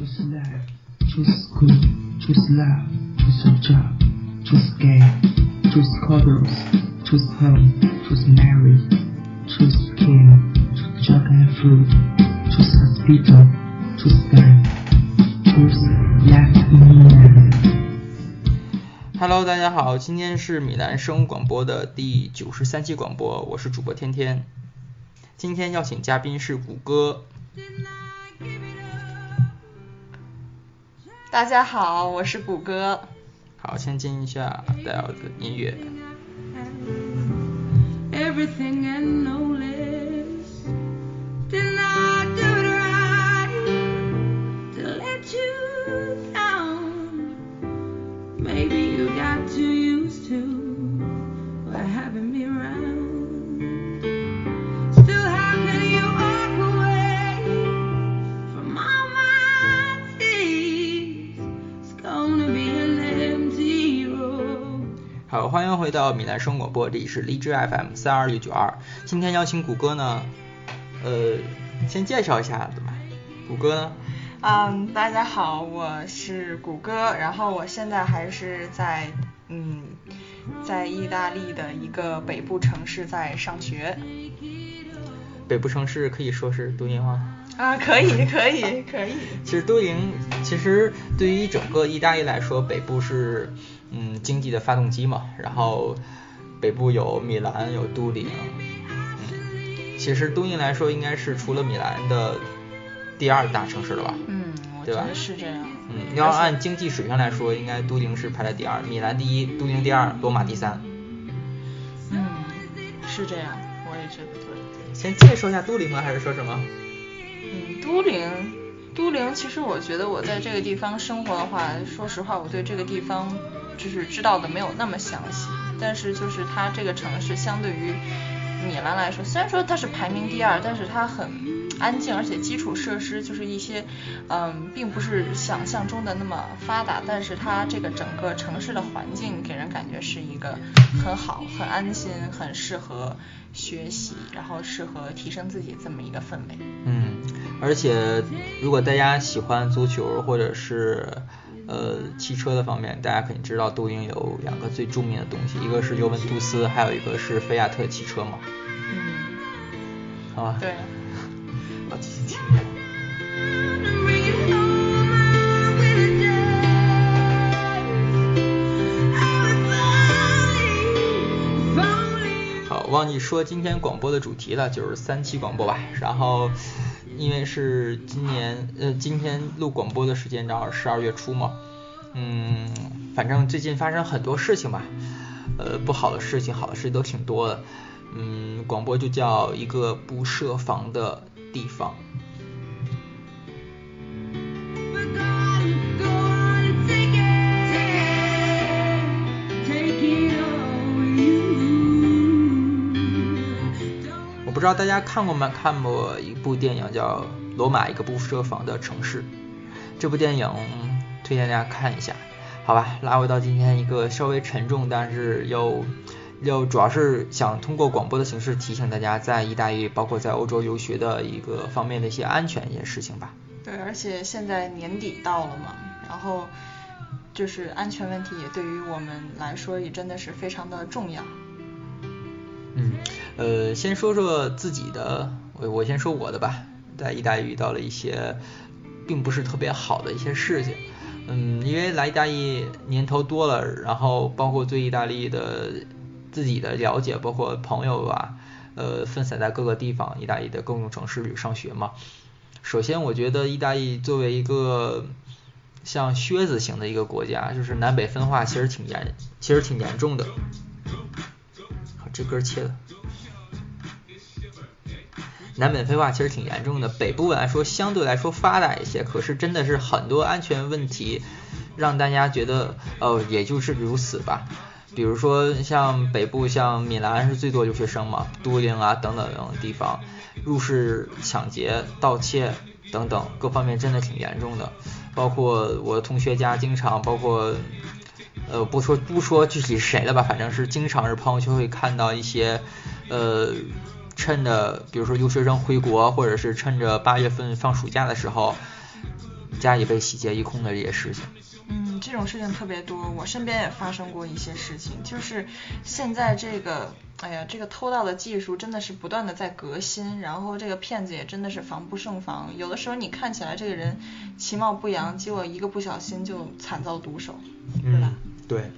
Choose life, choose school, choose love, choose a job, choose game, choose colors, choose home, choose marriage, choose skin, choose junk and food, choose hospital, choose gun, choose life in Milan. Hello，大家好，今天是米兰生物广播的第九十三期广播，我是主播天天。今天邀请嘉宾是谷歌。大家好，我是谷歌。好，先进一下 Dell 的音乐。回到米兰生活广播，这里是荔枝 FM 三二六九二。今天邀请谷歌呢，呃，先介绍一下对吧。谷歌呢，嗯，大家好，我是谷歌，然后我现在还是在嗯，在意大利的一个北部城市在上学。北部城市可以说是都灵吗？啊，可以，可以，可以。其实都灵，其实对于整个意大利来说，北部是嗯经济的发动机嘛。然后北部有米兰，有都灵，嗯，其实都灵来说应该是除了米兰的第二大城市了吧？嗯，我对吧觉得是这样。嗯，要按经济水平来说，应该都灵是排在第二，米兰第一，都灵第二，罗马第三。嗯，是这样，我也觉得对。先介绍一下都灵吗？还是说什么？嗯，都灵，都灵，其实我觉得我在这个地方生活的话，说实话，我对这个地方就是知道的没有那么详细。但是就是它这个城市相对于米兰来说，虽然说它是排名第二，但是它很安静，而且基础设施就是一些，嗯，并不是想象中的那么发达，但是它这个整个城市的环境给人感觉是一个很好、很安心、很适合学习，然后适合提升自己这么一个氛围。嗯，而且如果大家喜欢足球或者是呃汽车的方面，大家肯定知道都灵有两个最著名的东西，一个是尤文图斯，还有一个是菲亚特汽车嘛，嗯，好吧？对。我继续听忘记说今天广播的主题了，就是三期广播吧。然后因为是今年呃今天录广播的时间正好十二月初嘛，嗯，反正最近发生很多事情吧，呃不好的事情、好的事情都挺多的。嗯，广播就叫一个不设防的地方。不知道大家看过没看过一部电影叫《罗马一个不设防的城市》，这部电影推荐大家看一下，好吧？拉回到今天一个稍微沉重，但是又又主要是想通过广播的形式提醒大家在意大利，包括在欧洲留学的一个方面的一些安全一些事情吧。对，而且现在年底到了嘛，然后就是安全问题也对于我们来说也真的是非常的重要。嗯，呃，先说说自己的，我我先说我的吧，在意大利遇到了一些并不是特别好的一些事情。嗯，因为来意大利年头多了，然后包括对意大利的自己的了解，包括朋友吧，呃，分散在各个地方，意大利的各种城市里上学嘛。首先，我觉得意大利作为一个像靴子型的一个国家，就是南北分化其实挺严，其实挺严重的。好，这歌切了。南北分化其实挺严重的，北部来说相对来说发达一些，可是真的是很多安全问题，让大家觉得哦，也就是如此吧。比如说像北部，像米兰是最多留学生嘛，都灵啊等等等地方，入室抢劫、盗窃等等各方面真的挺严重的。包括我同学家经常，包括呃不说不说具体是谁了吧，反正是经常是朋友圈会看到一些呃趁着比如说留学生回国，或者是趁着八月份放暑假的时候，家里被洗劫一空的这些事情。嗯，这种事情特别多，我身边也发生过一些事情，就是现在这个，哎呀，这个偷盗的技术真的是不断的在革新，然后这个骗子也真的是防不胜防，有的时候你看起来这个人其貌不扬，结果一个不小心就惨遭毒手，对吧？嗯，对。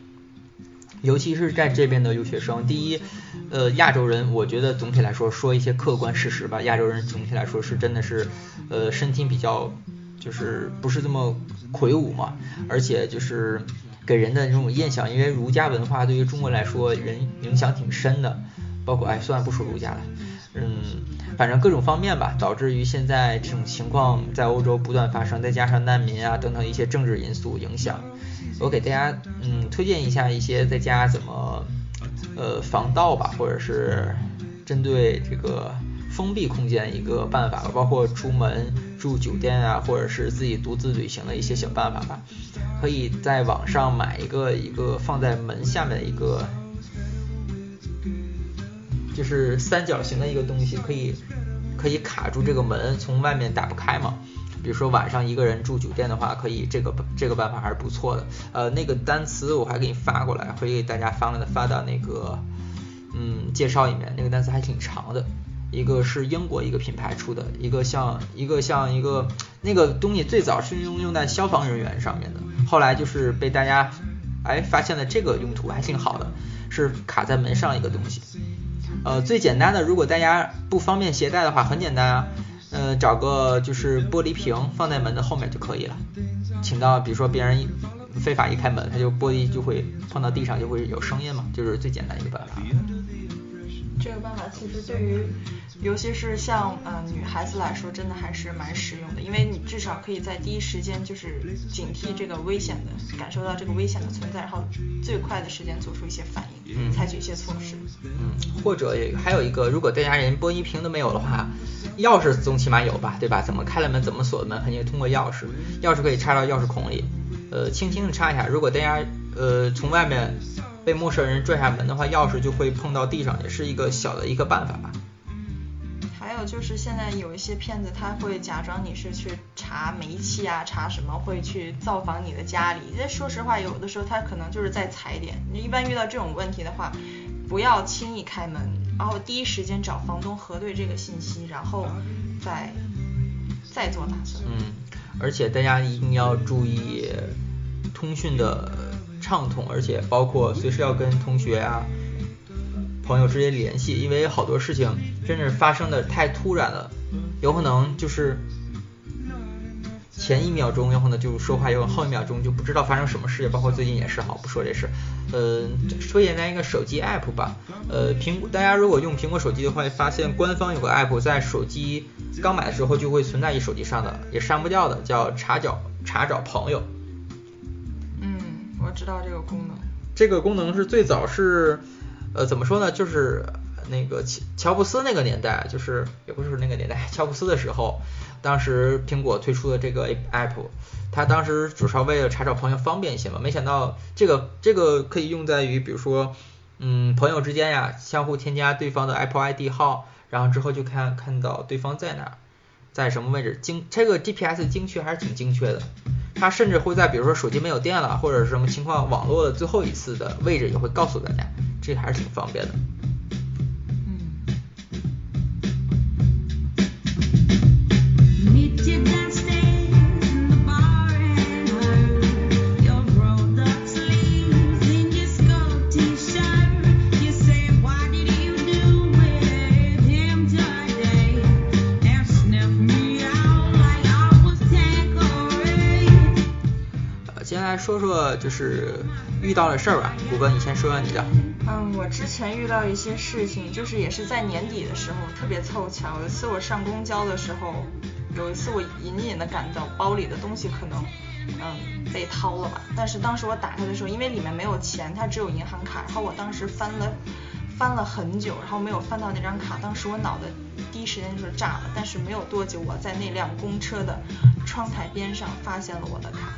尤其是在这边的留学生，第一，呃，亚洲人，我觉得总体来说说一些客观事实吧，亚洲人总体来说是真的是，呃，身体比较就是不是这么魁梧嘛，而且就是给人的这种印象，因为儒家文化对于中国来说人影响挺深的，包括哎，算了不说儒家了，嗯，反正各种方面吧，导致于现在这种情况在欧洲不断发生，再加上难民啊等等一些政治因素影响。我给大家嗯推荐一下一些在家怎么呃防盗吧，或者是针对这个封闭空间一个办法吧，包括出门住酒店啊，或者是自己独自旅行的一些小办法吧。可以在网上买一个一个放在门下面的一个，就是三角形的一个东西，可以可以卡住这个门，从外面打不开嘛。比如说晚上一个人住酒店的话，可以这个这个办法还是不错的。呃，那个单词我还给你发过来，会给大家发了发到那个嗯介绍里面。那个单词还挺长的，一个是英国一个品牌出的，一个像一个像一个那个东西最早是用用在消防人员上面的，后来就是被大家哎发现了这个用途还挺好的，是卡在门上一个东西。呃，最简单的，如果大家不方便携带的话，很简单啊。呃，找个就是玻璃瓶放在门的后面就可以了。请到比如说别人非法一开门，它就玻璃就会碰到地上就会有声音嘛，就是最简单一个办法。这个办法其实对于，尤其是像呃女孩子来说，真的还是蛮实用的，因为你至少可以在第一时间就是警惕这个危险的，感受到这个危险的存在，然后最快的时间做出一些反应，嗯采取一些措施。嗯，或者也还有一个，如果大家连玻璃瓶都没有的话，钥匙总起码有吧，对吧？怎么开了门，怎么锁的门，肯定通过钥匙，钥匙可以插到钥匙孔里，呃，轻轻的插一下。如果大家呃从外面被陌生人拽下门的话，钥匙就会碰到地上，也是一个小的一个办法吧。还有就是现在有一些骗子，他会假装你是去查煤气啊，查什么，会去造访你的家里。这说实话，有的时候他可能就是在踩点。你一般遇到这种问题的话，不要轻易开门，然后第一时间找房东核对这个信息，然后再再做打算。嗯，而且大家一定要注意通讯的畅通，而且包括随时要跟同学啊、朋友之间联系，因为好多事情真是发生的太突然了，有可能就是前一秒钟有可能就说话，有后一秒钟就不知道发生什么事，包括最近也是好，不说这事。呃，说简单一个手机 app 吧，呃，苹果大家如果用苹果手机的话，发现官方有个 app 在手机刚买的时候就会存在于手机上的，也删不掉的，叫查找查找朋友。知道这个功能。这个功能是最早是，呃，怎么说呢？就是那个乔乔布斯那个年代，就是也不是那个年代，乔布斯的时候，当时苹果推出的这个 app，它当时主要为了查找朋友方便一些嘛。没想到这个这个可以用在于，比如说，嗯，朋友之间呀，相互添加对方的 Apple ID 号，然后之后就看看到对方在哪儿，在什么位置，精这个 GPS 精确还是挺精确的。它甚至会在比如说手机没有电了，或者是什么情况，网络的最后一次的位置也会告诉大家，这还是挺方便的。到的事儿吧，谷歌你先说说你的。嗯，我之前遇到一些事情，就是也是在年底的时候，特别凑巧。有一次我上公交的时候，有一次我隐隐的感到包里的东西可能，嗯，被掏了吧。但是当时我打开的时候，因为里面没有钱，它只有银行卡，然后我当时翻了翻了很久，然后没有翻到那张卡。当时我脑袋第一时间就是炸了，但是没有多久，我在那辆公车的窗台边上发现了我的卡。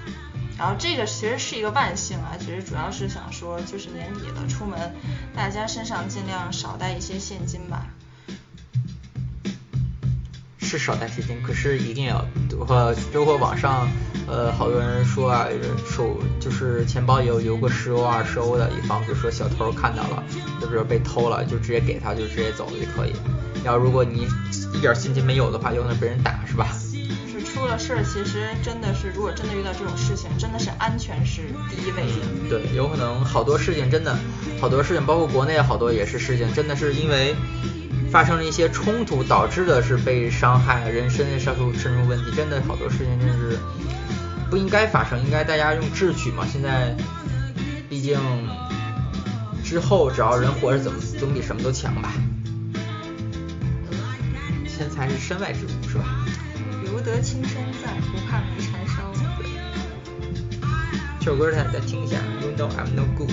然后这个其实是一个万幸啊，其实主要是想说，就是年底了，出门大家身上尽量少带一些现金吧。是少带现金，可是一定要，呃，包括网上，呃，好多人说啊，手就是钱包有留个十欧、二十欧的，以防比如说小偷看到了，就比如被偷了，就直接给他，就直接走了就可以。要如果你一点现金没有的话，有可能被人打，是吧？是出了事儿，其实真的是，如果真的遇到这种事情，真的是安全是第一位的。对，有可能好多事情真的，好多事情，包括国内好多也是事情，真的是因为发生了一些冲突，导致的是被伤害，人身上出深入问题，真的好多事情真是不应该发生，应该大家用智取嘛。现在毕竟之后只要人活着，怎么总比什么都强吧。钱财是身外之物，是吧？得青山在，不怕没柴烧。这首歌大家听一下，You know I'm no good。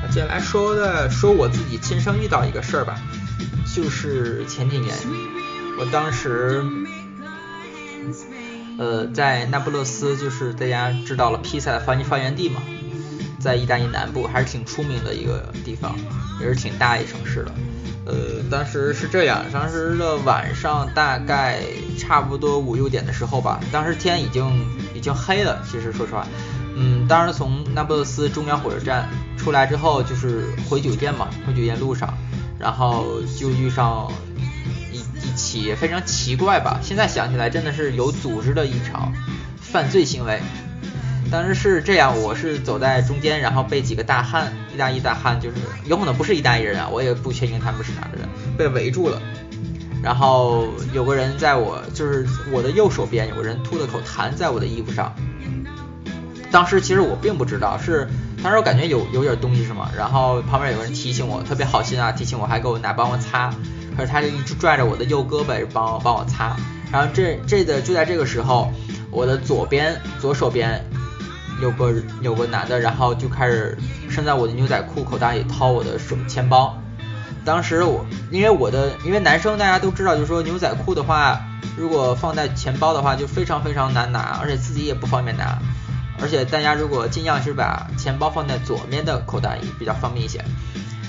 啊接下来说的说我自己亲身遇到一个事儿吧，就是前几年，我当时，呃，在那不勒斯，就是大家知道了披萨的发发源地嘛，在意大利南部还是挺出名的一个地方，也是挺大一城市的。呃，当时是这样，当时的晚上大概差不多五六点的时候吧，当时天已经已经黑了，其实说实话，嗯，当时从那不勒斯中央火车站出来之后，就是回酒店嘛，回酒店路上，然后就遇上一一起非常奇怪吧，现在想起来真的是有组织的一场犯罪行为。当时是这样，我是走在中间，然后被几个大汉，意大利大汉，就是有可能不是意大利人啊，我也不确定他们是哪的人，被围住了。然后有个人在我就是我的右手边有个人吐了口痰在我的衣服上，当时其实我并不知道，是当时我感觉有有点东西是吗？然后旁边有个人提醒我，特别好心啊，提醒我还给我拿帮我擦，可是他就一直拽着我的右胳膊帮我帮我擦。然后这这个就在这个时候，我的左边左手边有个有个男的，然后就开始伸在我的牛仔裤口袋里掏我的手钱包。当时我因为我的因为男生大家都知道，就是说牛仔裤的话，如果放在钱包的话就非常非常难拿，而且自己也不方便拿。而且大家如果尽量是把钱包放在左面的口袋里比较方便一些。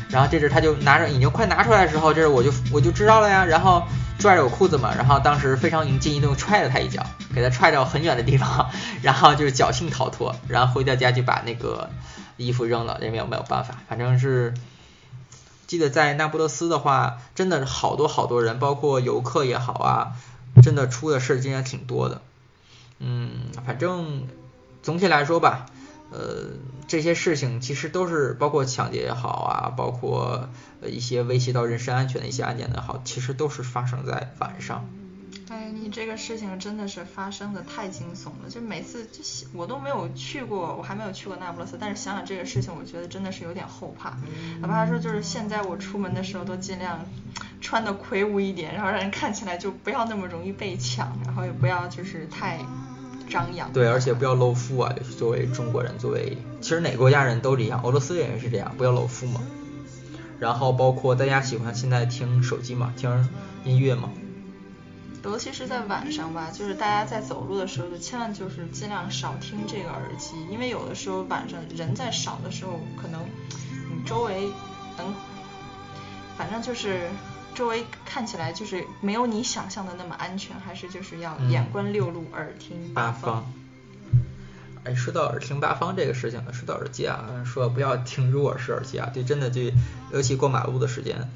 然后这时他就拿着已经快拿出来的时候，这时我就我就知道了呀，然后拽着我裤子嘛，然后当时非常灵机一动踹了他一脚，给他踹到很远的地方，然后就是侥幸逃脱，然后回到家就把那个衣服扔了，也没有没有办法，反正是。记得在那不勒斯的话，真的好多好多人，包括游客也好啊，真的出的事儿今天挺多的。嗯，反正总体来说吧，呃，这些事情其实都是包括抢劫也好啊，包括呃一些威胁到人身安全的一些案件也好，其实都是发生在晚上。哎，你这个事情真的是发生的太惊悚了，就每次就想我都没有去过，我还没有去过那不勒斯，但是想想这个事情，我觉得真的是有点后怕。哪怕说就是现在我出门的时候都尽量穿的魁梧一点，然后让人看起来就不要那么容易被抢，然后也不要就是太张扬。对，而且不要露富啊，就是作为中国人，作为其实哪个国家人都这样，俄罗斯人也是这样，不要露富嘛。然后包括大家喜欢现在听手机嘛，听音乐嘛。尤其是在晚上吧，就是大家在走路的时候，就千万就是尽量少听这个耳机，因为有的时候晚上人在少的时候，可能你周围能，反正就是周围看起来就是没有你想象的那么安全，还是就是要嗯眼观六路，耳听八方方。。哎，说到耳听八方这个事情呢，说到耳机啊，说不要听入耳式耳机啊，对，真的就尤其过马路的时间，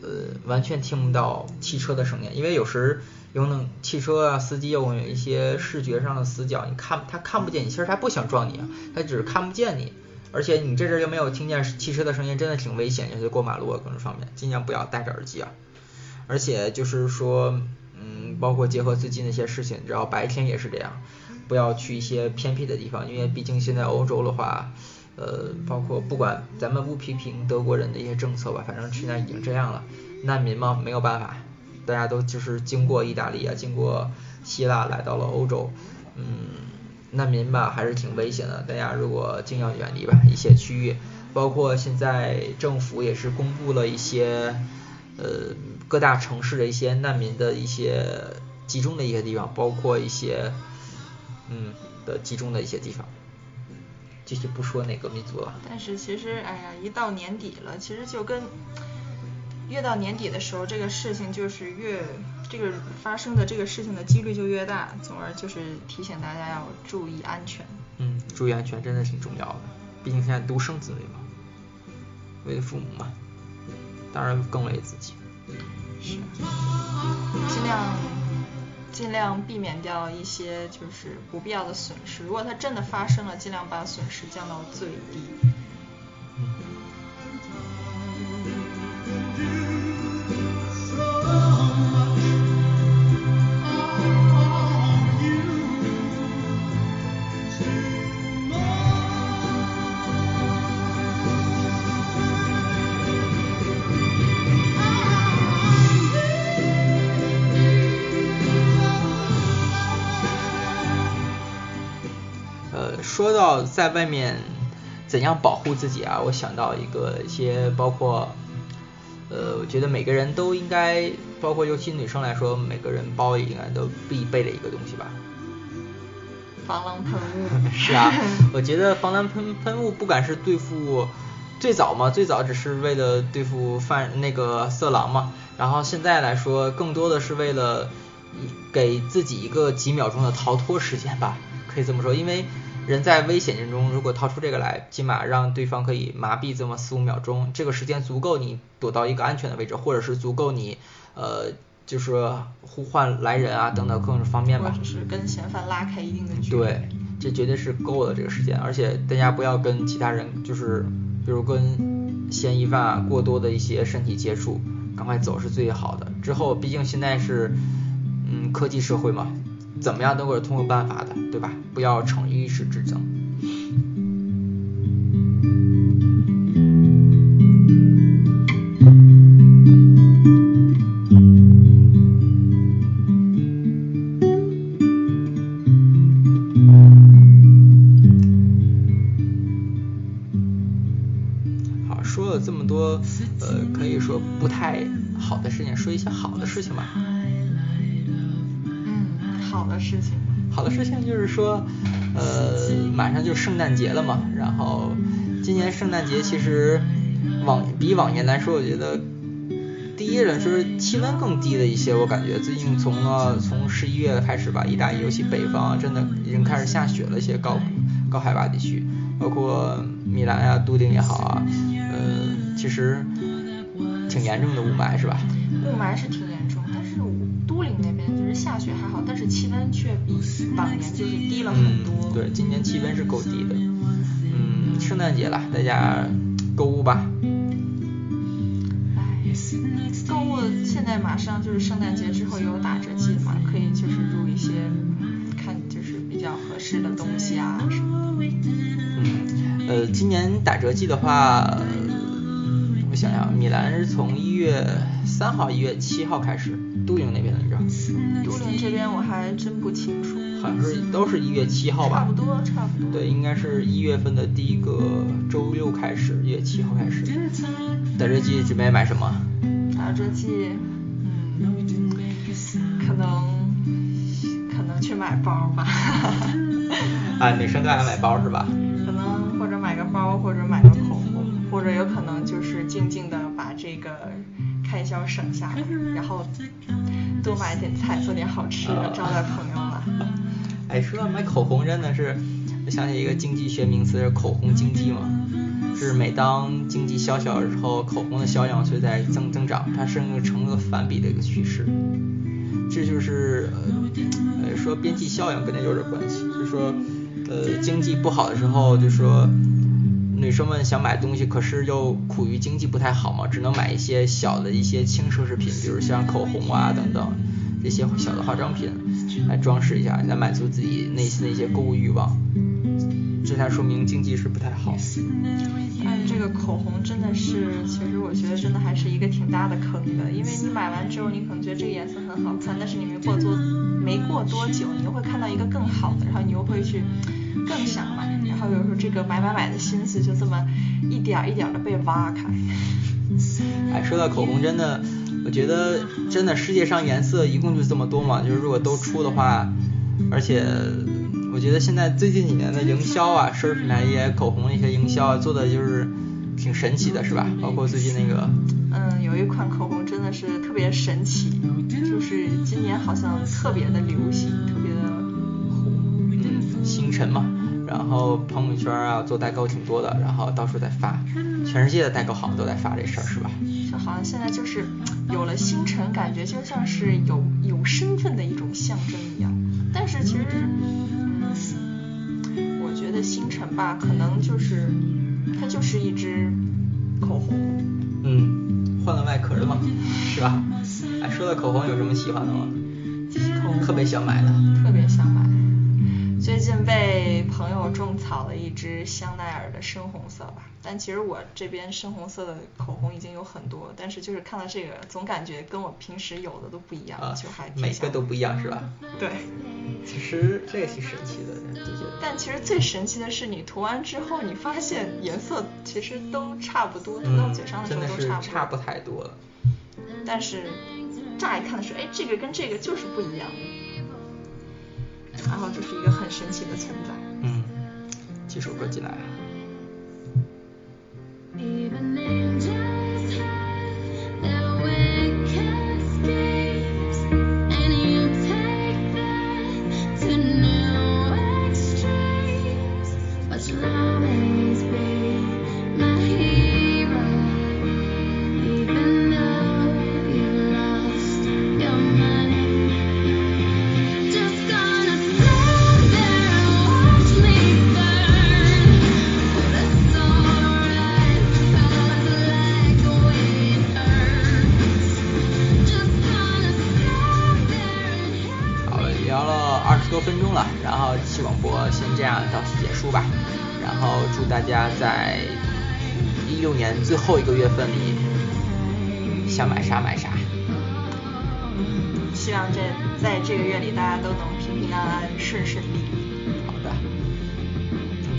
呃，完全听不到汽车的声音，因为有时有可能汽车啊司机有一些视觉上的死角，你看他看不见你，其实他不想撞你啊，他只是看不见你，而且你这阵儿又没有听见汽车的声音，真的挺危险，尤其过马路啊各种方面，尽量不要戴着耳机啊。而且就是说，嗯，包括结合最近的一些事情，只要白天也是这样，不要去一些偏僻的地方，因为毕竟现在欧洲的话，呃，包括不管咱们不批评德国人的一些政策吧，反正现在已经这样了，难民嘛没有办法，大家都就是经过意大利啊，经过希腊来到了欧洲，嗯，难民吧还是挺危险的，大家如果尽量远离吧一些区域，包括现在政府也是公布了一些。呃各大城市的一些难民的一些集中的一些地方，包括一些嗯的集中的一些地方。具体不说哪个民族了。但是其实，哎呀，一到年底了，其实就跟越到年底的时候，这个事情就是越这个发生的这个事情的几率就越大，从而就是提醒大家要注意安全。嗯，注意安全真的挺重要的，毕竟现在独生子女嘛，为了父母嘛，当然更为自己。是，尽量尽量避免掉一些就是不必要的损失。如果它真的发生了，尽量把损失降到最低。说到在外面怎样保护自己啊，我想到一个一些包括，呃，我觉得每个人都应该，包括尤其女生来说，每个人包里应该都必备的一个东西吧。防狼喷雾。是啊，我觉得防狼喷喷雾不管是对付最早嘛，最早只是为了对付犯那个色狼嘛，然后现在来说，更多的是为了给自己一个几秒钟的逃脱时间吧，可以这么说，因为人在危险之中，如果掏出这个来，起码让对方可以麻痹这么四五秒钟，这个时间足够你躲到一个安全的位置，或者是足够你呃。就是呼唤来人啊，等等各种方面吧。或者是跟嫌犯拉开一定的距离。对，这绝对是够了这个时间，而且大家不要跟其他人，就是比如跟嫌疑犯啊过多的一些身体接触，赶快走是最好的。之后毕竟现在是嗯科技社会嘛，怎么样都会通过办法的，对吧？不要逞一时之争。说，呃，马上就圣诞节了嘛，然后今年圣诞节其实往比往年来说，我觉得第一呢就是气温更低了一些，我感觉最近从了从十一月开始吧，意大利尤其北方真的已经开始下雪了，一些高高海拔地区，包括米兰啊、都灵也好啊，呃，其实挺严重的雾霾是吧？雾霾是挺严重，但是都灵那边就是下雪还好，但是气温却比往年了很多。嗯。对，今年气温是够低的。嗯，圣诞节了，大家购物吧。哎，购物现在马上就是圣诞节之后有打折季嘛，可以就是入一些嗯看就是比较合适的东西啊什么的。嗯，呃，今年打折季的话，呃我想想，米兰是从一月三号、一月七号开始，都灵那边的你知道？都灵这边我还真不清楚。好像是都是一月七号吧？差不多，差不多。对，应该是一月份的第一个周六开始，一月七号开始。打折季准备买什么？打折季，嗯，可能可能去买包吧。啊，女生都爱买包是吧？可能或者买个包，或者买个口红，或者有可能就是静静的把这个开销省下来，然后多买点菜，做点好吃的，招待朋友嘛。哎，说到买口红，真的是，我想起一个经济学名词，是口红经济嘛。是每当经济萧条的时候，口红的销量却在增增长，它甚至成了反比的一个趋势。这就是呃说边际效应跟这有点关系，就说呃经济不好的时候，就说女生们想买东西，可是又苦于经济不太好嘛，只能买一些小的一些轻奢侈品，比如像口红啊等等这些小的化妆品来装饰一下，来满足自己内心的一些购物欲望。这才说明经济是不太好。但这个口红真的是，其实我觉得真的还是一个挺大的坑的，因为你买完之后，你可能觉得这个颜色很好看，但是你没过多没过多久，你又会看到一个更好的，然后你又会去更想买，然后有时候这个买买买的心思就这么一点儿一点的被挖开。哎，说到口红，真的，我觉得真的世界上颜色一共就这么多嘛，就是如果都出的话，而且我觉得现在最近几年的营销啊，奢侈品牌一些口红的一些营销啊，做的就是挺神奇的，是吧？包括最近那个，嗯，有一款口红真的是特别神奇，就是今年好像特别的流行，特别的火。嗯，星辰嘛，然后朋友圈啊做代购挺多的，然后到处在发，全世界的代购好像都在发这事儿，是吧？像现在就是有了星辰，感觉就像是有有身份的一种象征一样。但是其实，嗯，我觉得星辰吧，可能就是它就是一支口红。嗯，换了外壳的嘛，是吧？哎，说到口红，有什么喜欢的吗？口红特别想买的。特别想买。最近被朋友种草了一支香奈儿的深红色吧，但其实我这边深红色的口红已经有很多，但是就是看到这个，总感觉跟我平时有的都不一样，啊就还，挺每个都不一样，是吧？对。其实这个挺神奇的，就觉得。但其实最神奇的是，你涂完之后，你发现颜色其实都差不多，涂到嗯嘴上的时候都差不多。差不太多了。但是乍一看的时候，哎，这个跟这个就是不一样，然后就是一个很神奇的存在。嗯，几首歌进来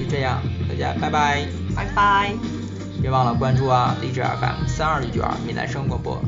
这样，大家拜拜。拜拜。别忘了关注啊，荔枝 FM 三二一九二闽南生广播。